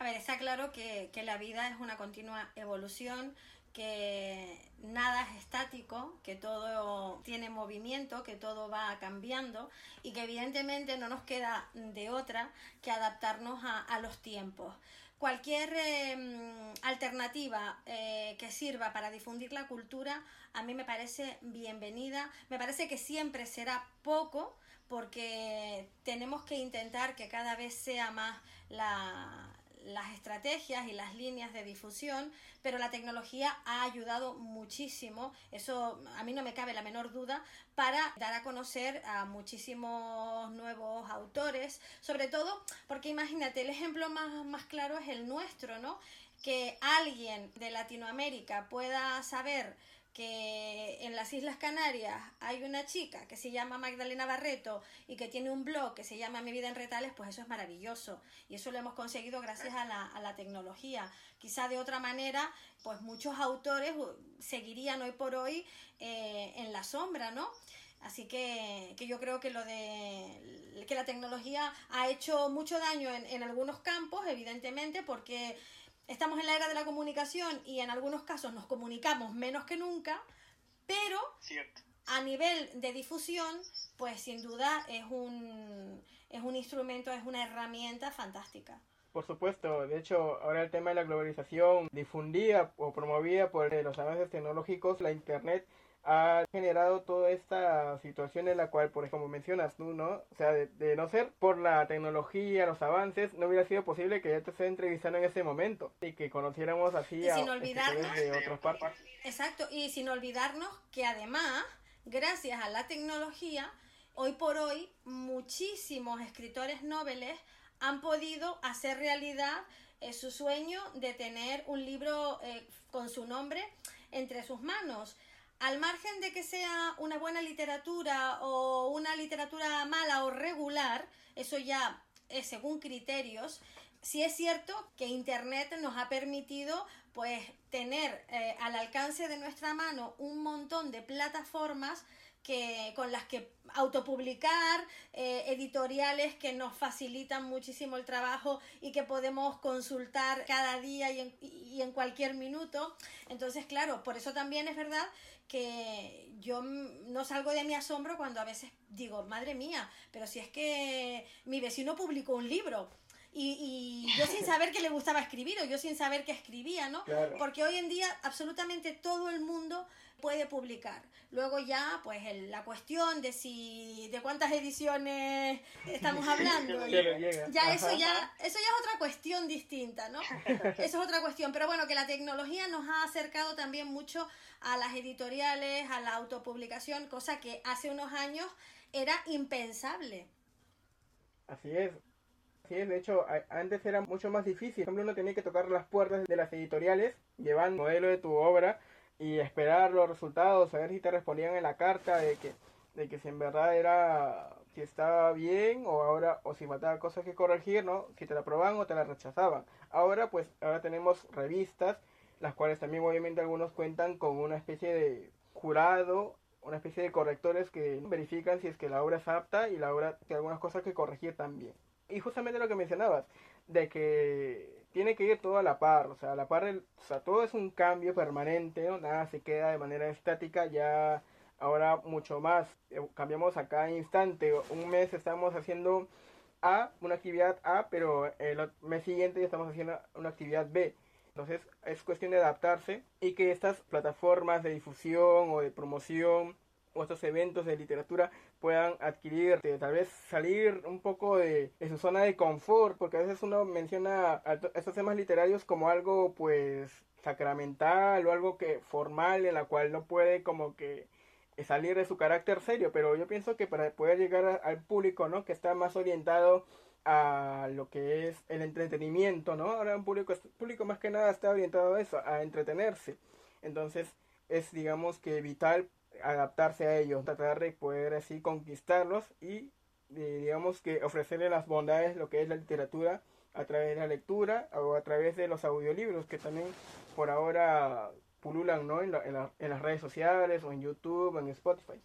A ver, está claro que, que la vida es una continua evolución que nada es estático, que todo tiene movimiento, que todo va cambiando y que evidentemente no nos queda de otra que adaptarnos a, los tiempos. Cualquier em, alternativa eh, que sirva para difundir la cultura a mí me parece bienvenida, me parece que siempre será poco porque tenemos que intentar que cada vez sea más la, las estrategias y las líneas de difusión, pero la tecnología ha ayudado muchísimo, eso a mí no me cabe la menor duda, para dar a conocer a muchísimos nuevos autores, sobre todo porque imagínate, el ejemplo más, más claro es el nuestro, ¿no? Que alguien de Latinoamérica pueda saber que en las Islas Canarias hay una chica que se llama Magdalena Barreto y que tiene un blog que se llama Mi vida en retales, pues eso es maravilloso. Y eso lo hemos conseguido gracias a la, tecnología. Quizá de otra manera, pues muchos autores seguirían hoy por hoy eh, en la sombra, ¿no? Así que, que, yo creo que lo de que la tecnología ha hecho mucho daño en, en algunos campos, evidentemente, porque estamos en la era de la comunicación y en algunos casos nos comunicamos menos que nunca, pero a nivel de difusión, pues sin duda es un, es un instrumento, es una herramienta fantástica. Por supuesto, de hecho, ahora el tema de la globalización difundida o promovida por los avances tecnológicos, la Internet ha generado toda esta situación en la cual, por ejemplo, mencionas tú, ¿no? O sea, de, no ser por la tecnología, los avances, no hubiera sido posible que yo te esté entrevistando en ese momento y que conociéramos así a sin olvidarnos, de otras partes. Exacto, y sin olvidarnos que además, gracias a la tecnología, hoy por hoy muchísimos escritores noveles han podido hacer realidad eh, su sueño de tener un libro eh, con su nombre entre sus manos al margen de que sea una buena literatura o una literatura mala o regular, eso ya es según criterios, sí es cierto que Internet nos ha permitido pues tener eh, al alcance de nuestra mano un montón de plataformas que, con las que autopublicar, eh, editoriales que nos facilitan muchísimo el trabajo y que podemos consultar cada día y en, y en cualquier minuto. Entonces, claro, por eso también es verdad que yo no salgo de mi asombro cuando a veces digo, madre mía, pero si es que mi vecino publicó un libro. y, y, yo sin <laughs> saber que le gustaba escribir o yo sin saber que escribía, ¿no? Porque hoy en día absolutamente todo el mundo puede publicar. Luego ya, pues la cuestión de si de cuántas ediciones estamos <laughs> hablando. ya eso ya eso ya es otra cuestión distinta, ¿no? <laughs> Eso es otra cuestión, pero bueno, que la tecnología nos ha acercado también mucho a las editoriales, a la autopublicación, cosa que hace unos años era impensable. Así es. Sí, de hecho, antes era mucho más difícil. Por ejemplo, uno tenía que tocar las puertas de las editoriales, llevar el modelo de tu obra y esperar los resultados, a ver si te respondían en la carta de que, de que si en verdad era, si estaba bien o ahora, o si faltaba cosas que corregir, ¿no? Si te la aprobaban o te la rechazaban. Ahora, pues, ahora tenemos revistas, las cuales también obviamente algunos cuentan con una especie de jurado, una especie de correctores que verifican si es que la obra es apta y la obra tiene algunas cosas que corregir también. Y justamente lo que mencionabas, de que tiene que ir todo a la par, o sea, a la par, o sea, todo es un cambio permanente, ¿no? Nada se queda de manera estática, ya ahora mucho más, eh, cambiamos a cada instante, un mes estamos haciendo A, una actividad A, pero el mes siguiente ya estamos haciendo una actividad B. Entonces es cuestión de adaptarse y que estas plataformas de difusión o de promoción o estos eventos de literatura puedan adquirir, eh, tal vez salir un poco de, su zona de confort, porque a veces uno menciona estos temas literarios como algo pues sacramental o algo que formal en la cual no puede como que salir de su carácter serio, pero yo pienso que para poder llegar al público, ¿no? Que está más orientado a lo que es el entretenimiento, ¿no? Ahora un público, público más que nada está orientado a eso, a entretenerse. Entonces es digamos que vital adaptarse a ellos, tratar de poder así conquistarlos y digamos que ofrecerle las bondades lo que es la literatura a través de la lectura o a través de los audiolibros que también por ahora pululan ¿no? en, en las redes sociales o en YouTube o en Spotify.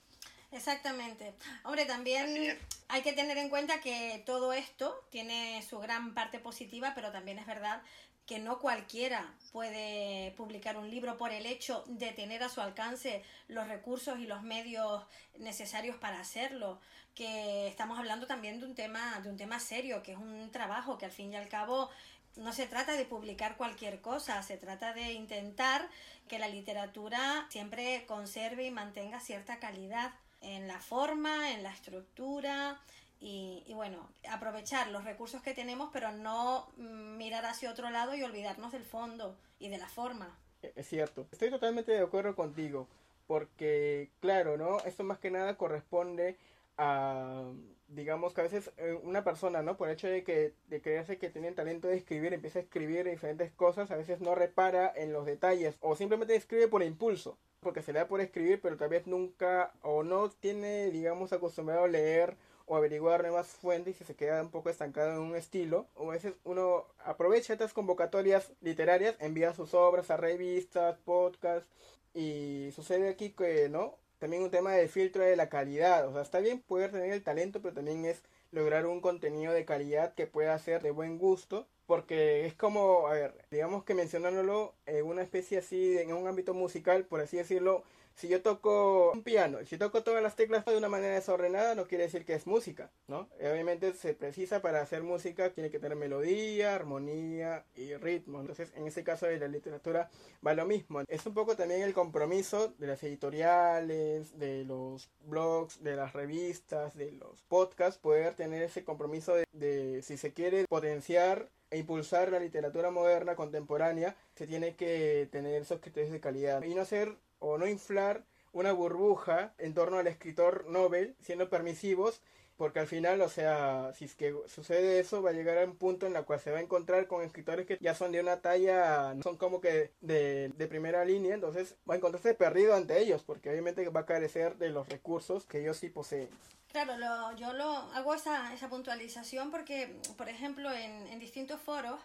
Exactamente. Hombre, también hay que tener en cuenta que todo esto tiene su gran parte positiva, pero también es verdad que no cualquiera puede publicar un libro por el hecho de tener a su alcance los recursos y los medios necesarios para hacerlo que estamos hablando también de un tema de un tema serio que es un trabajo que al fin y al cabo no se trata de publicar cualquier cosa, se trata de intentar que la literatura siempre conserve y mantenga cierta calidad en la forma, en la estructura, y, bueno, aprovechar los recursos que tenemos, pero no mirar hacia otro lado y olvidarnos del fondo y de la forma. E, es cierto, estoy totalmente de acuerdo contigo, porque claro, ¿no? Esto más que nada corresponde a, digamos que a veces eh, una persona, ¿no? Por el hecho de que de creerse que tiene talento de escribir, empieza a escribir diferentes cosas, a veces no repara en los detalles o simplemente escribe por impulso, porque se le da por escribir, pero tal vez nunca o no tiene, digamos, acostumbrado a leer averiguar nuevas fuentes y se queda un poco estancado en un estilo. O a veces uno aprovecha estas convocatorias literarias, envía sus obras a revistas, podcasts y sucede aquí que, ¿no? También un tema de filtro de la calidad. O sea, está bien poder tener el talento, pero también es lograr un contenido de calidad que pueda ser de buen gusto. Porque es como, a ver, digamos que mencionándolo en una especie así, en un ámbito musical, por así decirlo, si yo toco un piano si toco todas las teclas de una manera desordenada, no quiere decir que es música, ¿no? Obviamente se precisa para hacer música, tiene que tener melodía, armonía y ritmo. Entonces, en este caso de la literatura va lo mismo. Es un poco también el compromiso de las editoriales, de los blogs, de las revistas, de los podcasts, poder tener ese compromiso de, de si se quiere potenciar e impulsar la literatura moderna contemporánea, se tiene que tener esos criterios de calidad y no ser o no inflar una burbuja en torno al escritor Nobel, siendo permisivos, porque al final, o sea, si es que sucede eso, va a llegar a un punto en el cual se va a encontrar con escritores que ya son de una talla, son como que de, primera línea, entonces va a encontrarse perdido ante ellos, porque obviamente va a carecer de los recursos que ellos sí poseen. Claro, yo hago esa, esa puntualización porque, por ejemplo, en, distintos foros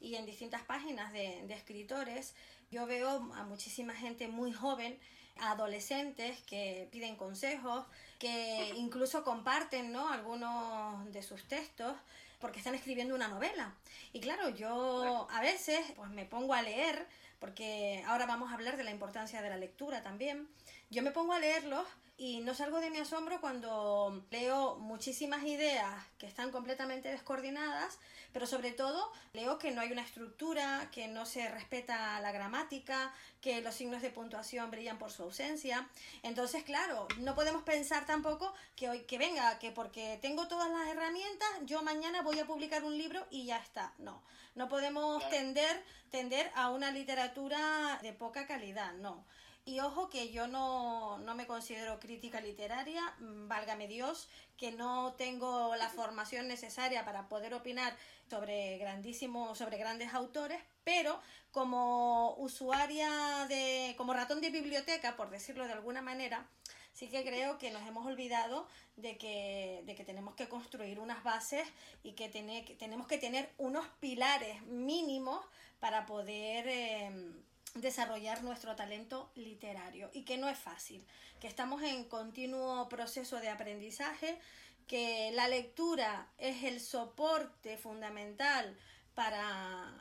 y en distintas páginas de, de escritores, yo veo a muchísima gente muy joven, adolescentes que piden consejos, que incluso comparten ¿no? algunos de sus textos porque están escribiendo una novela. Y claro, yo a veces pues me pongo a leer porque ahora vamos a hablar de la importancia de la lectura también. Yo me pongo a leerlos y no salgo de mi asombro cuando leo muchísimas ideas que están completamente descoordinadas, pero sobre todo leo que no hay una estructura, que no se respeta la gramática, que los signos de puntuación brillan por su ausencia. Entonces, claro, no podemos pensar tampoco que hoy que venga, que porque tengo todas las herramientas, yo mañana voy a publicar un libro y ya está. No, no podemos tender tender a una literatura de poca calidad, no. Y ojo que yo no, no, me considero crítica literaria, mm, válgame Dios, que no tengo la formación necesaria para poder opinar sobre grandísimos, sobre grandes autores, pero como usuaria de, como ratón de biblioteca, por decirlo de alguna manera, sí que creo que nos hemos olvidado de que, de que tenemos que construir unas bases y que, que tenemos que tener unos pilares mínimos para poder eh, desarrollar nuestro talento literario y que no es fácil, que estamos en continuo proceso de aprendizaje, que la lectura es el soporte fundamental para,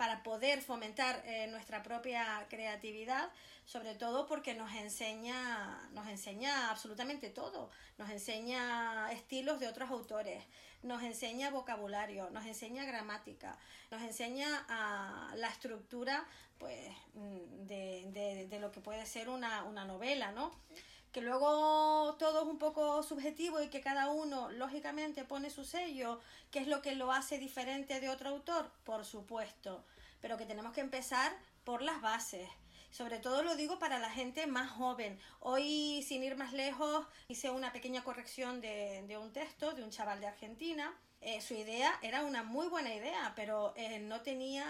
para poder fomentar eh, nuestra propia creatividad, sobre todo porque nos enseña, nos enseña absolutamente todo, nos enseña estilos de otros autores, nos enseña vocabulario, nos enseña gramática, nos enseña a la estructura pues, mm, de, de, lo que puede ser una, una novela, ¿no? Que luego todo es un poco subjetivo y que cada uno lógicamente pone su sello, que es lo que lo hace diferente de otro autor, por supuesto, pero que tenemos que empezar por las bases. Sobre todo lo digo para la gente más joven. Hoy, sin ir más lejos, hice una pequeña corrección de, de un texto de un chaval de Argentina. Eh, su idea era una muy buena idea, pero eh, no tenía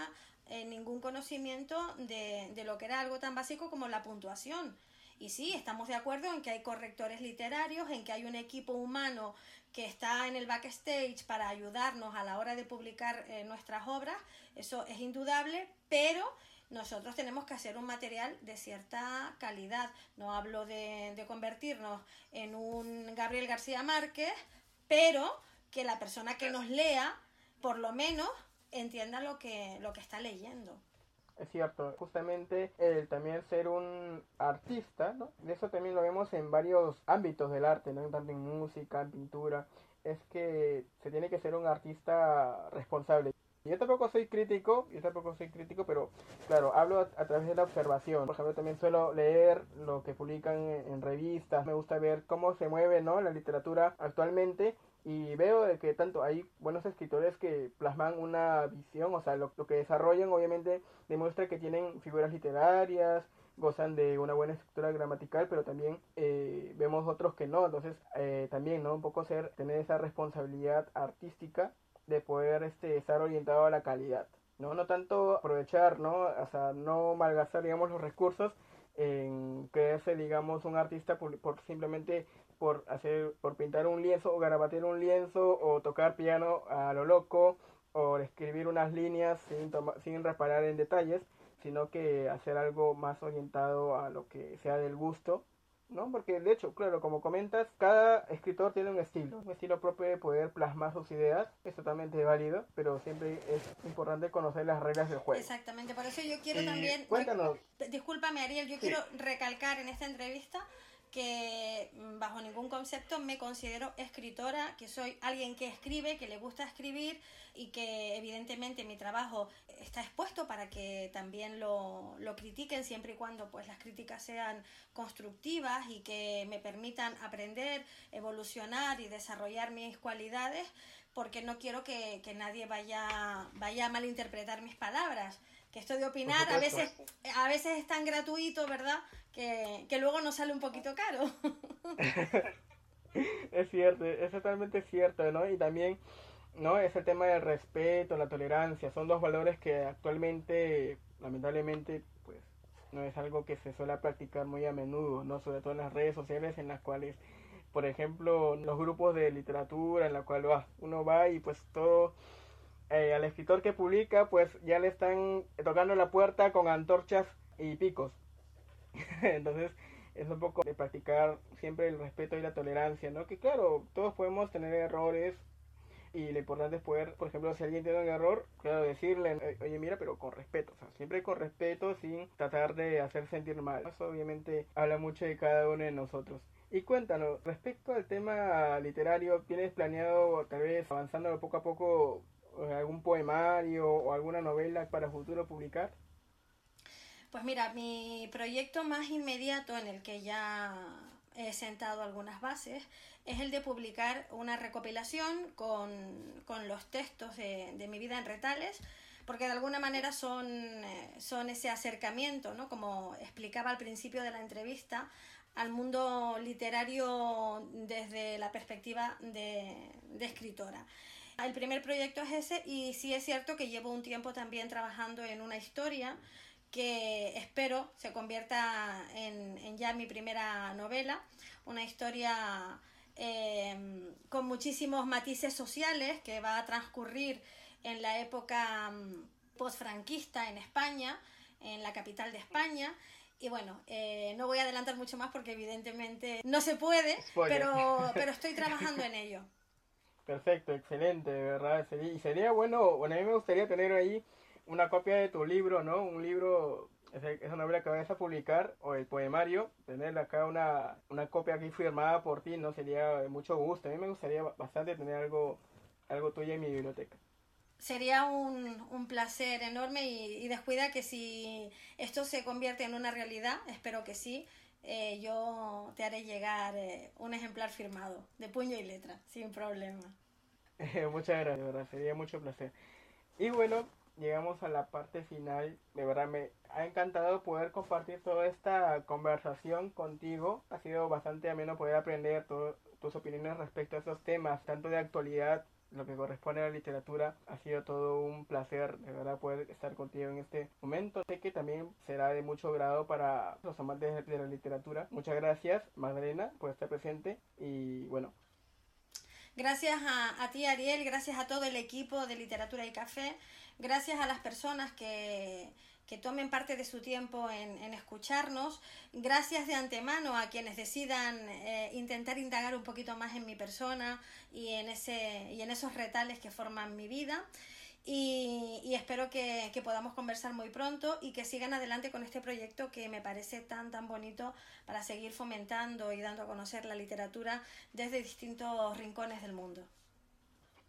eh, ningún conocimiento de, de lo que era algo tan básico como la puntuación. Y sí, estamos de acuerdo en que hay correctores literarios, en que hay un equipo humano que está en el backstage para ayudarnos a la hora de publicar nuestras obras, eso es indudable, pero nosotros tenemos que hacer un material de cierta calidad. No hablo de, convertirnos en un Gabriel García Márquez, pero que la persona que nos lea, por lo menos, entienda lo que, lo que está leyendo. Es cierto, justamente el también ser un artista, ¿no? Eso también lo vemos en varios ámbitos del arte, ¿no? Tanto en música, en pintura, es que se tiene que ser un artista responsable. Yo tampoco soy crítico, yo tampoco soy crítico, pero claro, hablo a, través de la observación. Por ejemplo, también suelo leer lo que publican en, revistas, me gusta ver cómo se mueve ¿no? la literatura actualmente y veo que tanto hay buenos escritores que plasman una visión, o sea, lo, que desarrollan obviamente demuestra que tienen figuras literarias, gozan de una buena estructura gramatical, pero también eh, vemos otros que no, entonces eh, también, ¿no? Un poco ser, tener esa responsabilidad artística de poder este, estar orientado a la calidad. ¿no? no tanto aprovechar, ¿no? O sea, no malgastar, digamos, los recursos en creerse, digamos, un artista por, simplemente por hacer, por pintar un lienzo o garabatear un lienzo o tocar piano a lo loco o escribir unas líneas sin, sin reparar en detalles, sino que hacer algo más orientado a lo que sea del gusto ¿no? Porque de hecho, claro, como comentas, cada escritor tiene un estilo, un estilo propio de poder plasmar sus ideas, es totalmente válido, pero siempre es importante conocer las reglas del juego. Exactamente, por eso yo quiero también... Cuéntanos. discúlpame, Ariel, yo quiero recalcar en esta entrevista que mm, bajo ningún concepto me considero escritora, que soy alguien que escribe, que le gusta escribir y que evidentemente mi trabajo está expuesto para que también lo, lo critiquen siempre y cuando pues las críticas sean constructivas y que me permitan aprender, evolucionar y desarrollar mis cualidades porque no quiero que, que nadie vaya, vaya a malinterpretar mis palabras que esto de opinar a veces, a veces es tan gratuito, ¿verdad? Que, que luego nos sale un poquito caro. <laughs> es cierto, es totalmente cierto, ¿no? Y también, ¿no? Ese tema del respeto, la tolerancia, son dos valores que actualmente, lamentablemente, pues, no es algo que se suele practicar muy a menudo, ¿no? Sobre todo en las redes sociales en las cuales, por ejemplo, los grupos de literatura en la cual uno va y pues todo eh, al escritor que publica, pues ya le están tocando la puerta con antorchas y picos. <laughs> Entonces, es un poco de practicar siempre el respeto y la tolerancia, ¿no? Que claro, todos podemos tener errores, y lo importante es poder, por ejemplo, si alguien tiene un error, claro, decirle, oye, mira, pero con respeto, o sea, siempre con respeto, sin tratar de hacer sentir mal. Eso obviamente habla mucho de cada uno de nosotros. Y cuéntanos, respecto al tema literario, ¿tienes planeado, tal vez avanzando poco a poco, eh, algún poemario o alguna novela para futuro publicar? Pues mira, mi proyecto más inmediato en el que ya he sentado algunas bases es el de publicar una recopilación con, los textos de, mi vida en retales, porque de alguna manera son, eh, son ese acercamiento, ¿no? como explicaba al principio de la entrevista, al mundo literario desde la perspectiva de, de escritora. El primer proyecto es ese y sí es cierto que llevo un tiempo también trabajando en una historia que espero se convierta en, ya mi primera novela, una historia eh, con muchísimos matices sociales que va a transcurrir en la época mm, postfranquista en España, en la capital de España. Y bueno, eh, no voy a adelantar mucho más porque evidentemente no se puede, pero, <laughs> pero estoy trabajando en ello. Perfecto, excelente, ¿verdad? Y sería bueno, bueno, a mí me gustaría tener ahí una copia de tu libro, ¿no? Un libro, esa novela que vayas a publicar, o el poemario, tener acá una, una copia aquí firmada por ti, ¿no? Sería de mucho gusto. A mí me gustaría bastante tener algo, algo tuyo en mi biblioteca. Sería un, un placer enorme y, descuida que si esto se convierte en una realidad, espero que sí, eh, yo te haré llegar eh, un ejemplar firmado, de puño y letra, sin problema. <laughs> Muchas gracias, verdad, sería mucho placer. Y bueno, llegamos a la parte final. De verdad me ha encantado poder compartir toda esta conversación contigo. Ha sido bastante ameno poder aprender tus opiniones respecto a esos temas, tanto de actualidad, lo que corresponde a la literatura. Ha sido todo un placer, de verdad, poder estar contigo en este momento. Sé que también será de mucho grado para los amantes de la literatura. Muchas gracias, Magdalena, por estar presente y bueno, Gracias a, ti, Ariel, gracias a todo el equipo de Literatura y Café, gracias a las personas que, tomen parte de su tiempo en, escucharnos. Gracias de antemano a quienes decidan eh, intentar indagar un poquito más en mi persona y en, ese, y en esos retales que forman mi vida. Y, espero que, que, podamos conversar muy pronto y que sigan adelante con este proyecto que me parece tan tan bonito para seguir fomentando y dando a conocer la literatura desde distintos rincones del mundo.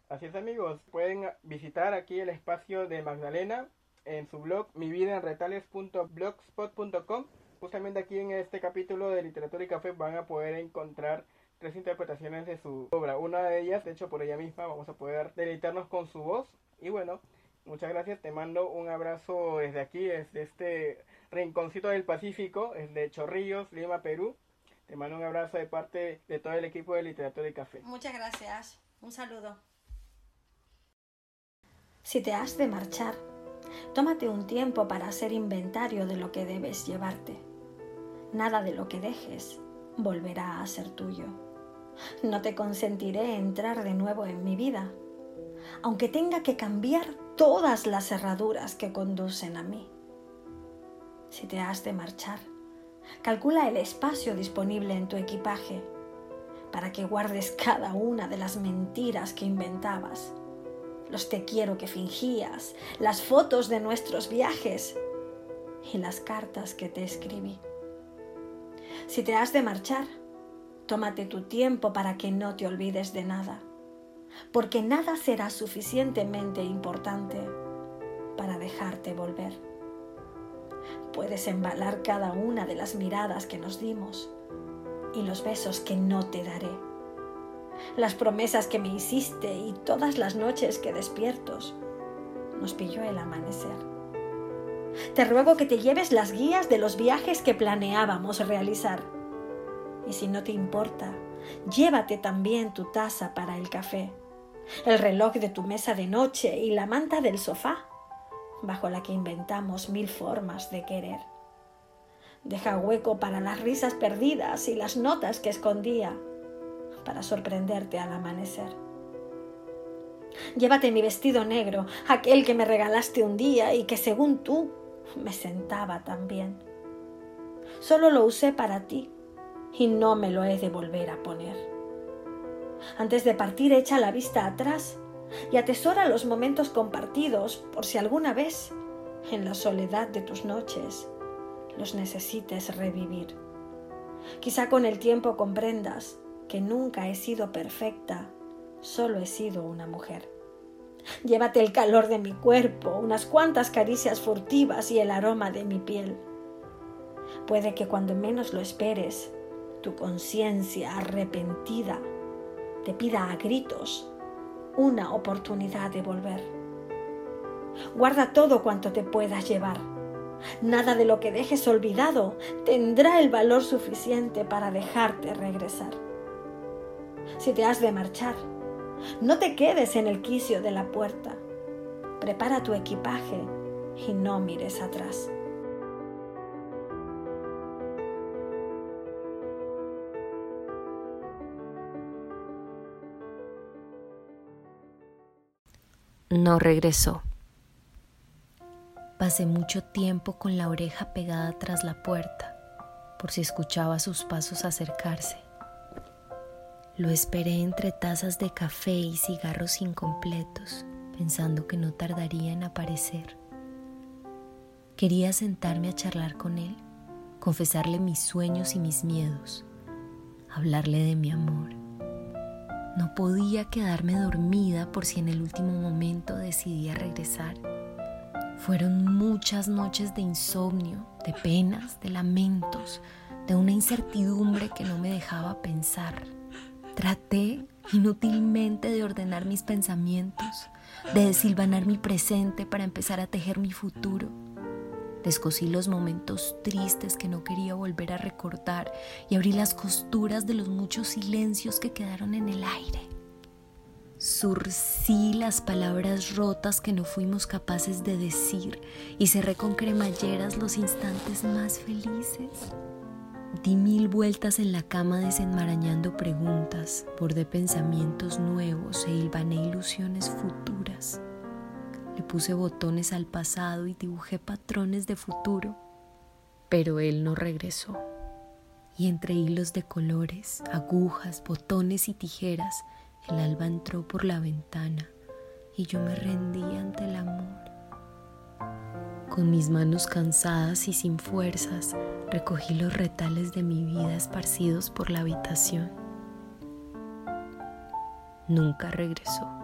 Así es amigos, pueden visitar aquí el espacio de Magdalena en su blog mividaenretales.blogspot.com. Justamente aquí en este capítulo de Literatura y Café van a poder encontrar tres interpretaciones de su obra. Una de ellas, de hecho por ella misma, vamos a poder deleitarnos con su voz. Y bueno, muchas gracias, te mando un abrazo desde aquí, desde este rinconcito del Pacífico, desde Chorrillos, Lima, Perú. Te mando un abrazo de parte de todo el equipo de Literatura y Café. Muchas gracias, un saludo. Si te has de marchar, tómate un tiempo para hacer inventario de lo que debes llevarte. Nada de lo que dejes volverá a ser tuyo. No te consentiré entrar de nuevo en mi vida, aunque tenga que cambiar todas las cerraduras que conducen a mí. Si te has de marchar, calcula el espacio disponible en tu equipaje para que guardes cada una de las mentiras que inventabas los te quiero que fingías, las fotos de nuestros viajes y las cartas que te escribí. Si te has de marchar, tómate tu tiempo para que no te olvides de nada, porque nada será suficientemente importante para dejarte volver. Puedes embalar cada una de las miradas que nos dimos y los besos que no te daré las promesas que me hiciste y todas las noches que despiertos nos pilló el amanecer. Te ruego que te lleves las guías de los viajes que planeábamos realizar. Y si no te importa, llévate también tu taza para el café, el reloj de tu mesa de noche y la manta del sofá, bajo la que inventamos mil formas de querer. Deja hueco para las risas perdidas y las notas que escondía para sorprenderte al amanecer. Llévate mi vestido negro, aquel que me regalaste un día y que según tú me sentaba tan bien. Solo lo usé para ti y no me lo he de volver a poner. Antes de partir echa la vista atrás y atesora los momentos compartidos por si alguna vez, en la soledad de tus noches, los necesites revivir. Quizá con el tiempo comprendas que nunca he sido perfecta, solo he sido una mujer. Llévate el calor de mi cuerpo, unas cuantas caricias furtivas y el aroma de mi piel. Puede que cuando menos lo esperes, tu conciencia arrepentida te pida a gritos una oportunidad de volver. Guarda todo cuanto te puedas llevar. Nada de lo que dejes olvidado tendrá el valor suficiente para dejarte regresar. Si te has de marchar, no te quedes en el quicio de la puerta. Prepara tu equipaje y no mires atrás. No regresó. Pasé mucho tiempo con la oreja pegada tras la puerta, por si escuchaba sus pasos acercarse. Lo esperé entre tazas de café y cigarros incompletos, pensando que no tardaría en aparecer. Quería sentarme a charlar con él, confesarle mis sueños y mis miedos, hablarle de mi amor. No podía quedarme dormida por si en el último momento decidía regresar. Fueron muchas noches de insomnio, de penas, de lamentos, de una incertidumbre que no me dejaba pensar. Traté inútilmente de ordenar mis pensamientos, de desilvanar mi presente para empezar a tejer mi futuro. Descosí los momentos tristes que no quería volver a recordar y abrí las costuras de los muchos silencios que quedaron en el aire. Surcí las palabras rotas que no fuimos capaces de decir y cerré con cremalleras los instantes más felices. Di mil vueltas en la cama desenmarañando preguntas, bordé pensamientos nuevos e hilvané ilusiones futuras. Le puse botones al pasado y dibujé patrones de futuro, pero él no regresó. Y entre hilos de colores, agujas, botones y tijeras, el alba entró por la ventana y yo me rendí ante el amor. Con mis manos cansadas y sin fuerzas, recogí los retales de mi vida esparcidos por la habitación. Nunca regresó.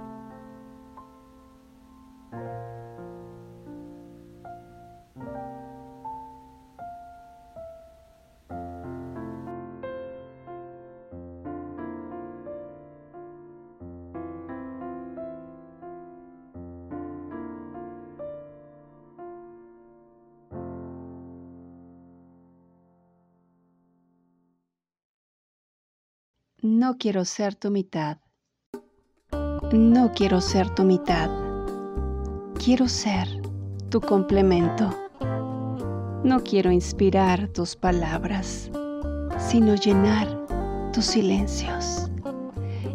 No quiero ser tu mitad. No quiero ser tu mitad. Quiero ser tu complemento. No quiero inspirar tus palabras, sino llenar tus silencios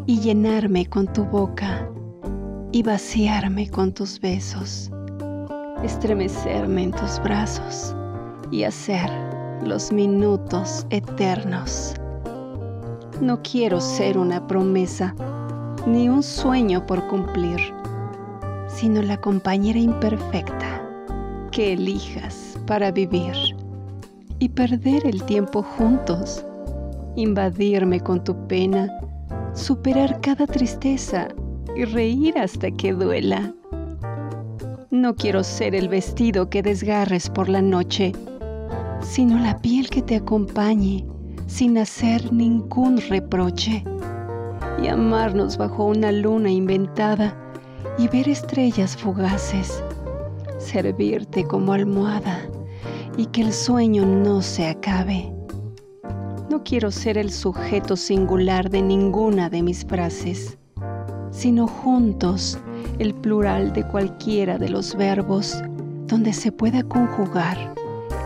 y llenarme con tu boca y vaciarme con tus besos, estremecerme en tus brazos y hacer los minutos eternos no quiero ser una promesa ni un sueño por cumplir, sino la compañera imperfecta que elijas para vivir y perder el tiempo juntos, invadirme con tu pena, superar cada tristeza y reír hasta que duela. No quiero ser el vestido que desgarres por la noche, sino la piel que te acompañe sin hacer ningún reproche y amarnos bajo una luna inventada y ver estrellas fugaces, servirte como almohada y que el sueño no se acabe. No quiero ser el sujeto singular de ninguna de mis frases, sino juntos el plural de cualquiera de los verbos donde se pueda conjugar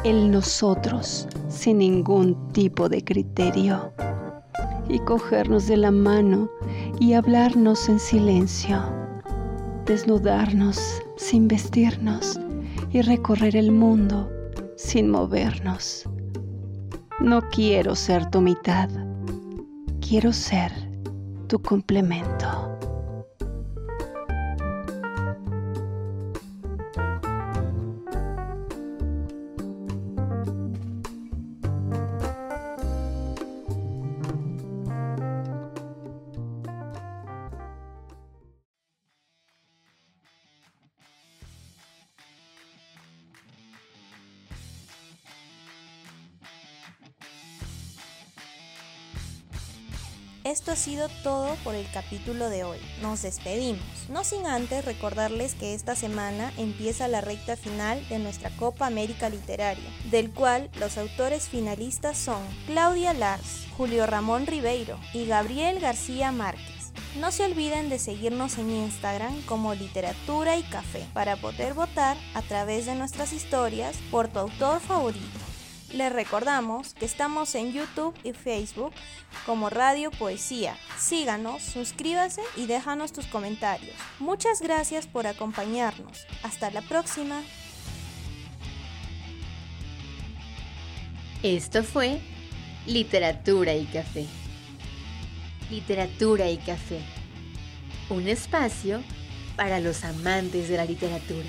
el nosotros sin ningún tipo de criterio y cogernos de la mano y hablarnos en silencio, desnudarnos sin vestirnos y recorrer el mundo sin movernos. No quiero ser tu mitad, quiero ser tu complemento. Todo por el capítulo de hoy. Nos despedimos, no sin antes recordarles que esta semana empieza la recta final de nuestra Copa América Literaria, del cual los autores finalistas son Claudia Lars, Julio Ramón Ribeiro y Gabriel García Márquez. No se olviden de seguirnos en Instagram como Literatura y Café para poder votar a través de nuestras historias por tu autor favorito. Les recordamos que estamos en YouTube y Facebook como Radio Poesía. Síganos, suscríbase y déjanos tus comentarios. Muchas gracias por acompañarnos. Hasta la próxima. Esto fue Literatura y Café. Literatura y Café. Un espacio para los amantes de la literatura.